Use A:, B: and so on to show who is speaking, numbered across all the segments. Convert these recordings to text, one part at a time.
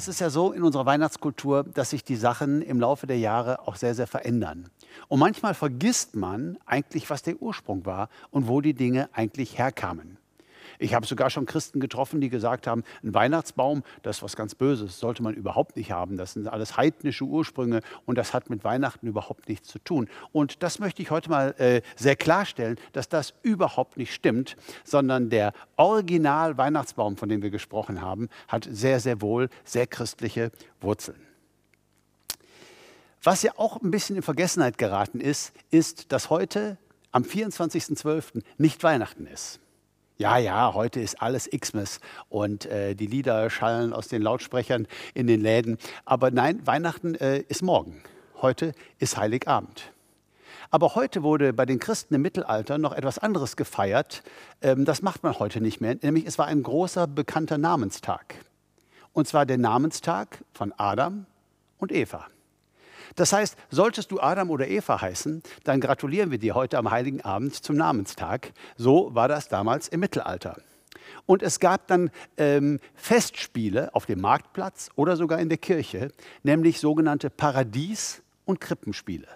A: es ist ja so in unserer Weihnachtskultur, dass sich die Sachen im Laufe der Jahre auch sehr, sehr verändern. Und manchmal vergisst man eigentlich, was der Ursprung war und wo die Dinge eigentlich herkamen. Ich habe sogar schon Christen getroffen, die gesagt haben, ein Weihnachtsbaum, das ist was ganz Böses, sollte man überhaupt nicht haben. Das sind alles heidnische Ursprünge und das hat mit Weihnachten überhaupt nichts zu tun. Und das möchte ich heute mal äh, sehr klarstellen, dass das überhaupt nicht stimmt, sondern der Original-Weihnachtsbaum, von dem wir gesprochen haben, hat sehr, sehr wohl sehr christliche Wurzeln. Was ja auch ein bisschen in Vergessenheit geraten ist, ist, dass heute am 24.12. nicht Weihnachten ist. Ja, ja, heute ist alles Xmas und äh, die Lieder schallen aus den Lautsprechern in den Läden. Aber nein, Weihnachten äh, ist morgen. Heute ist Heiligabend. Aber heute wurde bei den Christen im Mittelalter noch etwas anderes gefeiert. Ähm, das macht man heute nicht mehr. Nämlich es war ein großer bekannter Namenstag. Und zwar der Namenstag von Adam und Eva. Das heißt, solltest du Adam oder Eva heißen, dann gratulieren wir dir heute am Heiligen Abend zum Namenstag. So war das damals im Mittelalter. Und es gab dann ähm, Festspiele auf dem Marktplatz oder sogar in der Kirche, nämlich sogenannte Paradies- und Krippenspiele.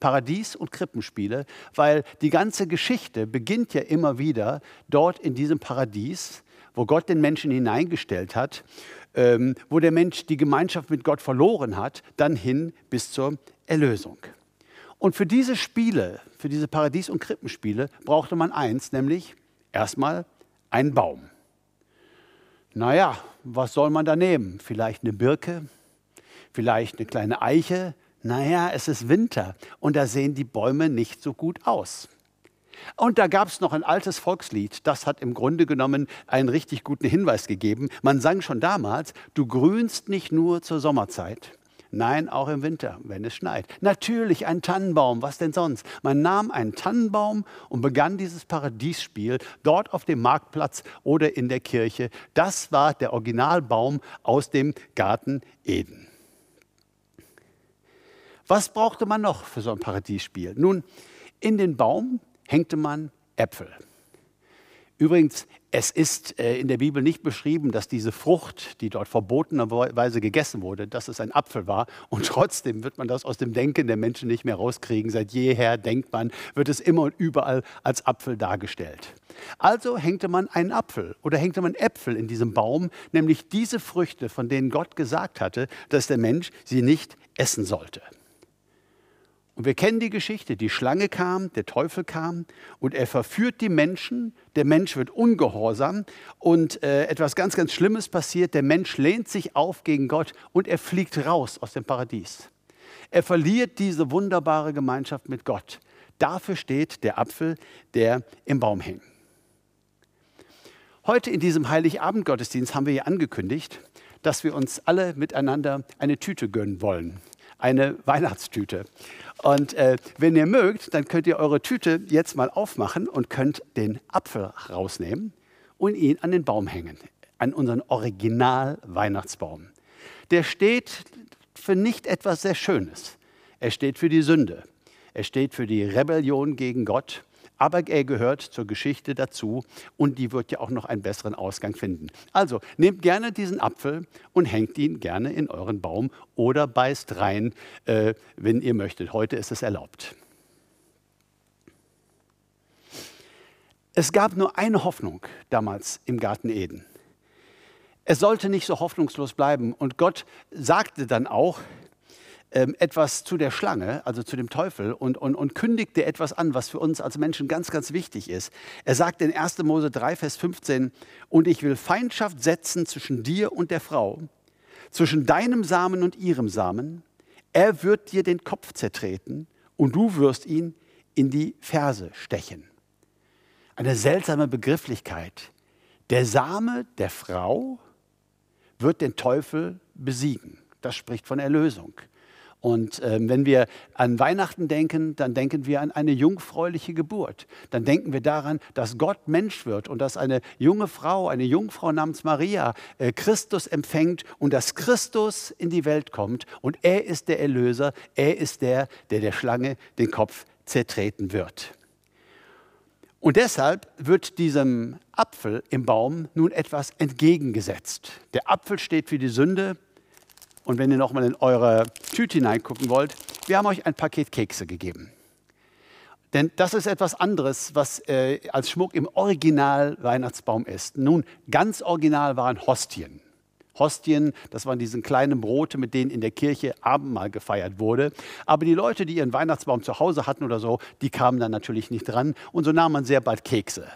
A: Paradies- und Krippenspiele, weil die ganze Geschichte beginnt ja immer wieder dort in diesem Paradies, wo Gott den Menschen hineingestellt hat ähm, wo der Mensch die Gemeinschaft mit Gott verloren hat, dann hin bis zur Erlösung. Und für diese Spiele, für diese Paradies- und Krippenspiele, brauchte man eins, nämlich erstmal einen Baum. Naja, was soll man da nehmen? Vielleicht eine Birke, vielleicht eine kleine Eiche. Naja, es ist Winter und da sehen die Bäume nicht so gut aus. Und da gab es noch ein altes Volkslied, das hat im Grunde genommen einen richtig guten Hinweis gegeben. Man sang schon damals, du grünst nicht nur zur Sommerzeit. Nein, auch im Winter, wenn es schneit. Natürlich ein Tannenbaum, was denn sonst? Man nahm einen Tannenbaum und begann dieses Paradiesspiel dort auf dem Marktplatz oder in der Kirche. Das war der Originalbaum aus dem Garten Eden. Was brauchte man noch für so ein Paradiesspiel? Nun, in den Baum hängte man Äpfel. Übrigens, es ist äh, in der Bibel nicht beschrieben, dass diese Frucht, die dort verbotenerweise gegessen wurde, dass es ein Apfel war. Und trotzdem wird man das aus dem Denken der Menschen nicht mehr rauskriegen. Seit jeher denkt man, wird es immer und überall als Apfel dargestellt. Also hängte man einen Apfel oder hängte man Äpfel in diesem Baum, nämlich diese Früchte, von denen Gott gesagt hatte, dass der Mensch sie nicht essen sollte. Und wir kennen die Geschichte, die Schlange kam, der Teufel kam und er verführt die Menschen, der Mensch wird ungehorsam und äh, etwas ganz, ganz Schlimmes passiert, der Mensch lehnt sich auf gegen Gott und er fliegt raus aus dem Paradies. Er verliert diese wunderbare Gemeinschaft mit Gott. Dafür steht der Apfel, der im Baum hängt. Heute in diesem Heiligabend-Gottesdienst haben wir hier angekündigt, dass wir uns alle miteinander eine Tüte gönnen wollen eine Weihnachtstüte. Und äh, wenn ihr mögt, dann könnt ihr eure Tüte jetzt mal aufmachen und könnt den Apfel rausnehmen und ihn an den Baum hängen, an unseren Original-Weihnachtsbaum. Der steht für nicht etwas sehr Schönes. Er steht für die Sünde. Er steht für die Rebellion gegen Gott aber er gehört zur Geschichte dazu und die wird ja auch noch einen besseren Ausgang finden. Also nehmt gerne diesen Apfel und hängt ihn gerne in euren Baum oder beißt rein, äh, wenn ihr möchtet. Heute ist es erlaubt. Es gab nur eine Hoffnung damals im Garten Eden. Es sollte nicht so hoffnungslos bleiben. Und Gott sagte dann auch, ähm, etwas zu der Schlange, also zu dem Teufel, und, und, und kündigte etwas an, was für uns als Menschen ganz, ganz wichtig ist. Er sagt in 1. Mose 3, Vers 15, und ich will Feindschaft setzen zwischen dir und der Frau, zwischen deinem Samen und ihrem Samen. Er wird dir den Kopf zertreten und du wirst ihn in die Ferse stechen. Eine seltsame Begrifflichkeit. Der Same der Frau wird den Teufel besiegen. Das spricht von Erlösung. Und ähm, wenn wir an Weihnachten denken, dann denken wir an eine jungfräuliche Geburt. Dann denken wir daran, dass Gott Mensch wird und dass eine junge Frau, eine Jungfrau namens Maria, äh, Christus empfängt und dass Christus in die Welt kommt. Und er ist der Erlöser, er ist der, der der Schlange den Kopf zertreten wird. Und deshalb wird diesem Apfel im Baum nun etwas entgegengesetzt. Der Apfel steht für die Sünde. Und wenn ihr nochmal in eure Tüte hineingucken wollt, wir haben euch ein Paket Kekse gegeben. Denn das ist etwas anderes, was äh, als Schmuck im Original Weihnachtsbaum ist. Nun, ganz original waren Hostien. Hostien, das waren diese kleinen Brote, mit denen in der Kirche Abendmahl gefeiert wurde. Aber die Leute, die ihren Weihnachtsbaum zu Hause hatten oder so, die kamen dann natürlich nicht dran. Und so nahm man sehr bald Kekse.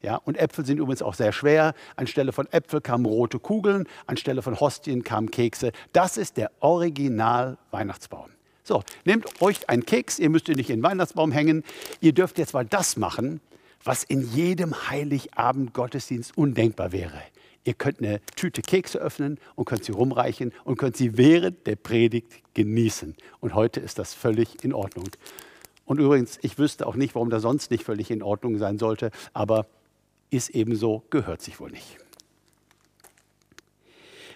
A: Ja, und Äpfel sind übrigens auch sehr schwer. Anstelle von Äpfel kamen rote Kugeln, anstelle von Hostien kamen Kekse. Das ist der Original-Weihnachtsbaum. So, nehmt euch einen Keks, ihr müsst ihn nicht in den Weihnachtsbaum hängen. Ihr dürft jetzt mal das machen, was in jedem Heiligabend Gottesdienst undenkbar wäre. Ihr könnt eine Tüte Kekse öffnen und könnt sie rumreichen und könnt sie während der Predigt genießen. Und heute ist das völlig in Ordnung. Und übrigens, ich wüsste auch nicht, warum das sonst nicht völlig in Ordnung sein sollte, aber ist ebenso, gehört sich wohl nicht.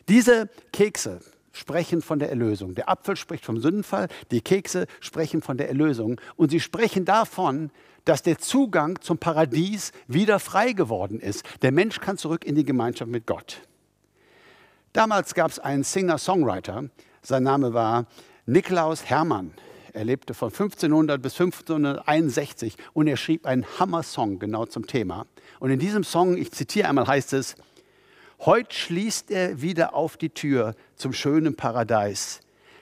A: Diese Kekse sprechen von der Erlösung. Der Apfel spricht vom Sündenfall, die Kekse sprechen von der Erlösung. Und sie sprechen davon, dass der Zugang zum Paradies wieder frei geworden ist. Der Mensch kann zurück in die Gemeinschaft mit Gott. Damals gab es einen Singer-Songwriter, sein Name war Niklaus Hermann. Er lebte von 1500 bis 1561 und er schrieb einen Hammer-Song genau zum Thema. Und in diesem Song, ich zitiere einmal, heißt es, Heut schließt er wieder auf die Tür zum schönen Paradies.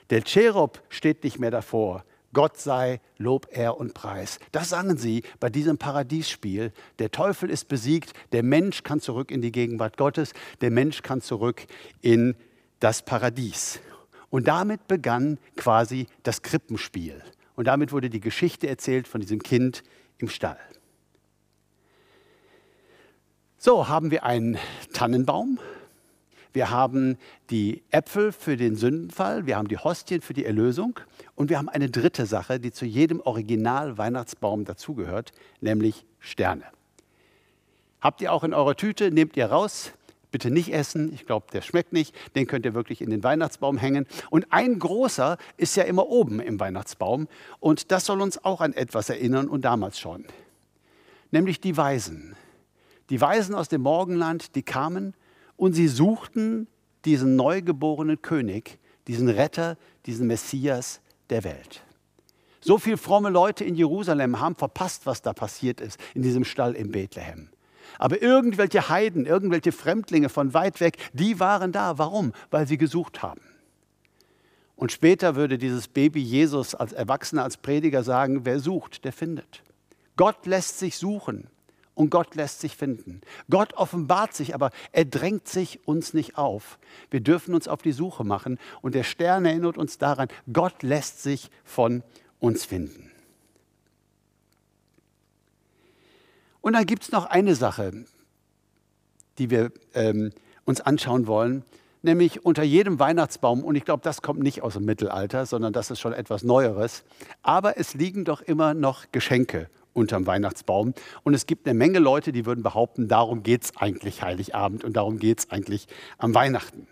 A: Der Cherub steht nicht mehr davor. Gott sei Lob, Ehr und Preis. Das sangen sie bei diesem Paradiesspiel. Der Teufel ist besiegt, der Mensch kann zurück in die Gegenwart Gottes, der Mensch kann zurück in das Paradies. Und damit begann quasi das Krippenspiel. Und damit wurde die Geschichte erzählt von diesem Kind im Stall. So haben wir einen Tannenbaum, wir haben die Äpfel für den Sündenfall, wir haben die Hostien für die Erlösung. Und wir haben eine dritte Sache, die zu jedem Original-Weihnachtsbaum dazugehört, nämlich Sterne. Habt ihr auch in eurer Tüte, nehmt ihr raus, bitte nicht essen, ich glaube, der schmeckt nicht, den könnt ihr wirklich in den Weihnachtsbaum hängen. Und ein großer ist ja immer oben im Weihnachtsbaum. Und das soll uns auch an etwas erinnern und damals schon, nämlich die Weisen. Die Weisen aus dem Morgenland, die kamen und sie suchten diesen neugeborenen König, diesen Retter, diesen Messias der Welt. So viele fromme Leute in Jerusalem haben verpasst, was da passiert ist in diesem Stall in Bethlehem. Aber irgendwelche Heiden, irgendwelche Fremdlinge von weit weg, die waren da. Warum? Weil sie gesucht haben. Und später würde dieses Baby Jesus als Erwachsener, als Prediger sagen, wer sucht, der findet. Gott lässt sich suchen und Gott lässt sich finden. Gott offenbart sich, aber er drängt sich uns nicht auf. Wir dürfen uns auf die Suche machen und der Stern erinnert uns daran, Gott lässt sich von uns finden. Und dann gibt es noch eine Sache, die wir ähm, uns anschauen wollen, nämlich unter jedem Weihnachtsbaum, und ich glaube, das kommt nicht aus dem Mittelalter, sondern das ist schon etwas Neueres, aber es liegen doch immer noch Geschenke unterm Weihnachtsbaum. Und es gibt eine Menge Leute, die würden behaupten, darum geht es eigentlich Heiligabend und darum geht es eigentlich am Weihnachten.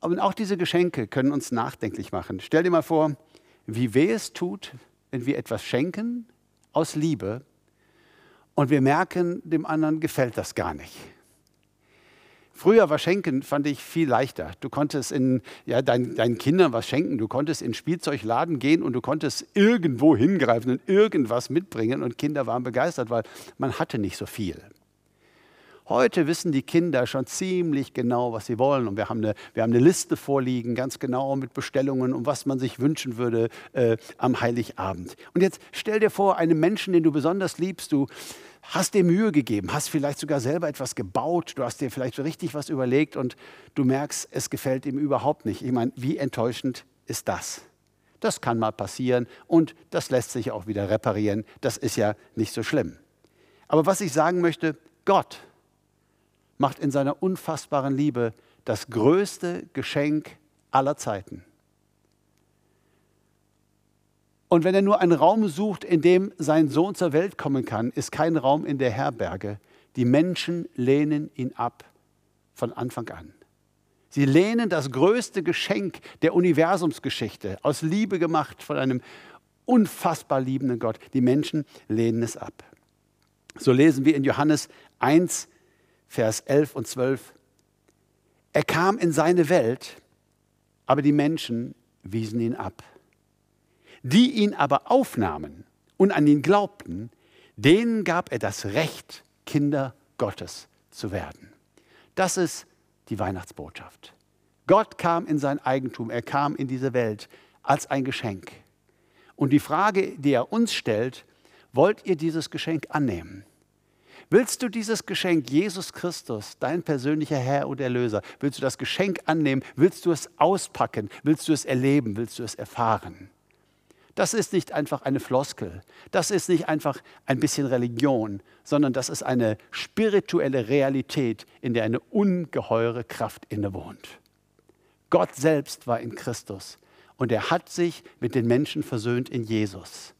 A: Aber auch diese Geschenke können uns nachdenklich machen. Stell dir mal vor, wie weh es tut, wenn wir etwas schenken aus Liebe und wir merken, dem anderen gefällt das gar nicht. Früher war Schenken, fand ich, viel leichter. Du konntest in, ja, dein, deinen Kindern was schenken, du konntest in den Spielzeugladen gehen und du konntest irgendwo hingreifen und irgendwas mitbringen und Kinder waren begeistert, weil man hatte nicht so viel. Heute wissen die Kinder schon ziemlich genau, was sie wollen. Und wir haben eine, wir haben eine Liste vorliegen, ganz genau mit Bestellungen und was man sich wünschen würde äh, am Heiligabend. Und jetzt stell dir vor, einen Menschen, den du besonders liebst, du hast dir Mühe gegeben, hast vielleicht sogar selber etwas gebaut, du hast dir vielleicht richtig was überlegt und du merkst, es gefällt ihm überhaupt nicht. Ich meine, wie enttäuschend ist das? Das kann mal passieren und das lässt sich auch wieder reparieren. Das ist ja nicht so schlimm. Aber was ich sagen möchte, Gott macht in seiner unfassbaren Liebe das größte Geschenk aller Zeiten. Und wenn er nur einen Raum sucht, in dem sein Sohn zur Welt kommen kann, ist kein Raum in der Herberge. Die Menschen lehnen ihn ab von Anfang an. Sie lehnen das größte Geschenk der Universumsgeschichte, aus Liebe gemacht von einem unfassbar liebenden Gott. Die Menschen lehnen es ab. So lesen wir in Johannes 1, Vers 11 und 12. Er kam in seine Welt, aber die Menschen wiesen ihn ab. Die ihn aber aufnahmen und an ihn glaubten, denen gab er das Recht, Kinder Gottes zu werden. Das ist die Weihnachtsbotschaft. Gott kam in sein Eigentum, er kam in diese Welt als ein Geschenk. Und die Frage, die er uns stellt, wollt ihr dieses Geschenk annehmen? Willst du dieses Geschenk, Jesus Christus, dein persönlicher Herr und Erlöser, willst du das Geschenk annehmen? Willst du es auspacken? Willst du es erleben? Willst du es erfahren? Das ist nicht einfach eine Floskel, das ist nicht einfach ein bisschen Religion, sondern das ist eine spirituelle Realität, in der eine ungeheure Kraft innewohnt. Gott selbst war in Christus und er hat sich mit den Menschen versöhnt in Jesus.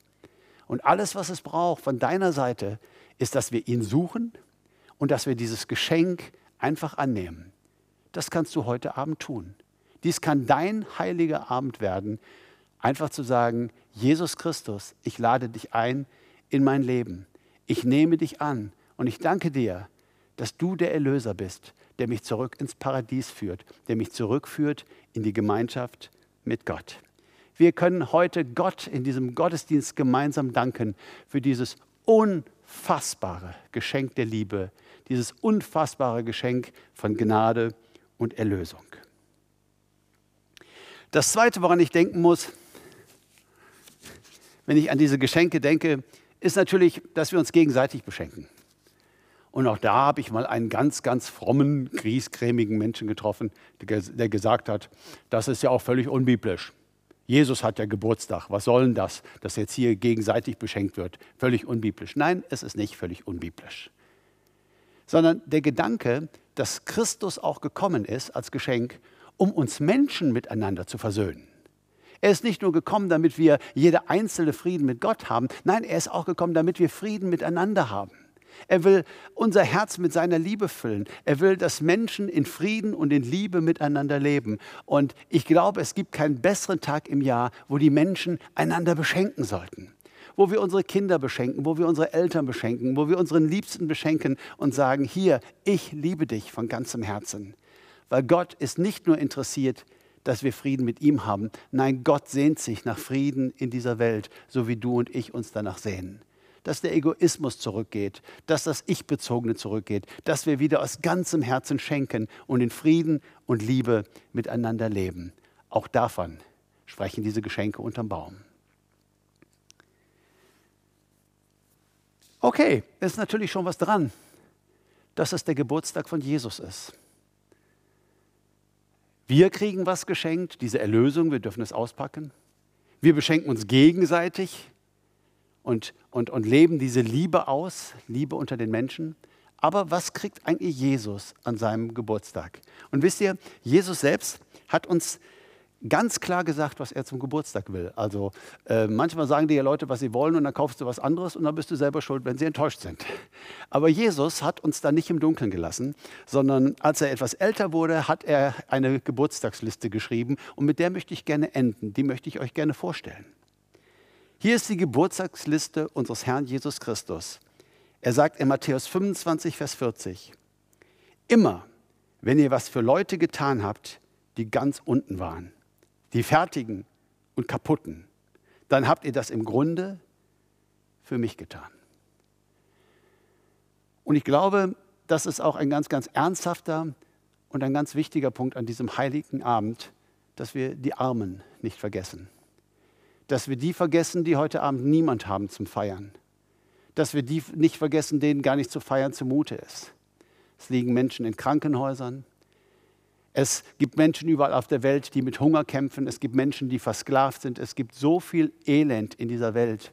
A: Und alles, was es braucht von deiner Seite, ist, dass wir ihn suchen und dass wir dieses Geschenk einfach annehmen. Das kannst du heute Abend tun. Dies kann dein heiliger Abend werden, einfach zu sagen, Jesus Christus, ich lade dich ein in mein Leben. Ich nehme dich an und ich danke dir, dass du der Erlöser bist, der mich zurück ins Paradies führt, der mich zurückführt in die Gemeinschaft mit Gott. Wir können heute Gott in diesem Gottesdienst gemeinsam danken für dieses unfassbare Geschenk der Liebe, dieses unfassbare Geschenk von Gnade und Erlösung. Das Zweite, woran ich denken muss, wenn ich an diese Geschenke denke, ist natürlich, dass wir uns gegenseitig beschenken. Und auch da habe ich mal einen ganz, ganz frommen, griesgrämigen Menschen getroffen, der gesagt hat, das ist ja auch völlig unbiblisch. Jesus hat ja Geburtstag. Was soll denn das, dass jetzt hier gegenseitig beschenkt wird? Völlig unbiblisch. Nein, es ist nicht völlig unbiblisch. Sondern der Gedanke, dass Christus auch gekommen ist als Geschenk, um uns Menschen miteinander zu versöhnen. Er ist nicht nur gekommen, damit wir jeder einzelne Frieden mit Gott haben. Nein, er ist auch gekommen, damit wir Frieden miteinander haben. Er will unser Herz mit seiner Liebe füllen. Er will, dass Menschen in Frieden und in Liebe miteinander leben. Und ich glaube, es gibt keinen besseren Tag im Jahr, wo die Menschen einander beschenken sollten. Wo wir unsere Kinder beschenken, wo wir unsere Eltern beschenken, wo wir unseren Liebsten beschenken und sagen, hier, ich liebe dich von ganzem Herzen. Weil Gott ist nicht nur interessiert dass wir Frieden mit ihm haben. Nein, Gott sehnt sich nach Frieden in dieser Welt, so wie du und ich uns danach sehnen. Dass der Egoismus zurückgeht, dass das Ich-Bezogene zurückgeht, dass wir wieder aus ganzem Herzen schenken und in Frieden und Liebe miteinander leben. Auch davon sprechen diese Geschenke unterm Baum. Okay, ist natürlich schon was dran, dass es der Geburtstag von Jesus ist. Wir kriegen was geschenkt, diese Erlösung, wir dürfen es auspacken. Wir beschenken uns gegenseitig und, und, und leben diese Liebe aus, Liebe unter den Menschen. Aber was kriegt eigentlich Jesus an seinem Geburtstag? Und wisst ihr, Jesus selbst hat uns ganz klar gesagt, was er zum Geburtstag will. Also äh, manchmal sagen dir ja Leute, was sie wollen und dann kaufst du was anderes und dann bist du selber schuld, wenn sie enttäuscht sind. Aber Jesus hat uns da nicht im Dunkeln gelassen, sondern als er etwas älter wurde, hat er eine Geburtstagsliste geschrieben und mit der möchte ich gerne enden. Die möchte ich euch gerne vorstellen. Hier ist die Geburtstagsliste unseres Herrn Jesus Christus. Er sagt in Matthäus 25, Vers 40, immer, wenn ihr was für Leute getan habt, die ganz unten waren, die fertigen und kaputten, dann habt ihr das im Grunde für mich getan. Und ich glaube, das ist auch ein ganz, ganz ernsthafter und ein ganz wichtiger Punkt an diesem heiligen Abend, dass wir die Armen nicht vergessen. Dass wir die vergessen, die heute Abend niemand haben zum Feiern. Dass wir die nicht vergessen, denen gar nicht zu feiern zumute ist. Es liegen Menschen in Krankenhäusern, es gibt Menschen überall auf der Welt, die mit Hunger kämpfen. Es gibt Menschen, die versklavt sind. Es gibt so viel Elend in dieser Welt.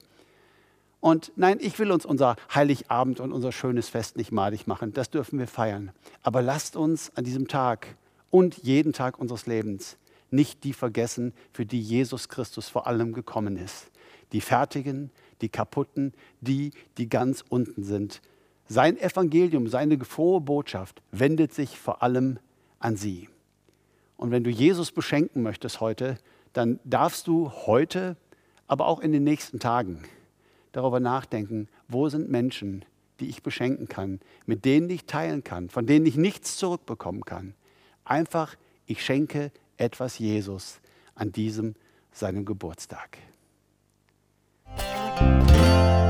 A: Und nein, ich will uns unser Heiligabend und unser schönes Fest nicht madig machen. Das dürfen wir feiern. Aber lasst uns an diesem Tag und jeden Tag unseres Lebens nicht die vergessen, für die Jesus Christus vor allem gekommen ist. Die Fertigen, die Kaputten, die, die ganz unten sind. Sein Evangelium, seine frohe Botschaft wendet sich vor allem an sie. Und wenn du Jesus beschenken möchtest heute, dann darfst du heute aber auch in den nächsten Tagen darüber nachdenken, wo sind Menschen, die ich beschenken kann, mit denen ich teilen kann, von denen ich nichts zurückbekommen kann. Einfach, ich schenke etwas Jesus an diesem seinem Geburtstag. Musik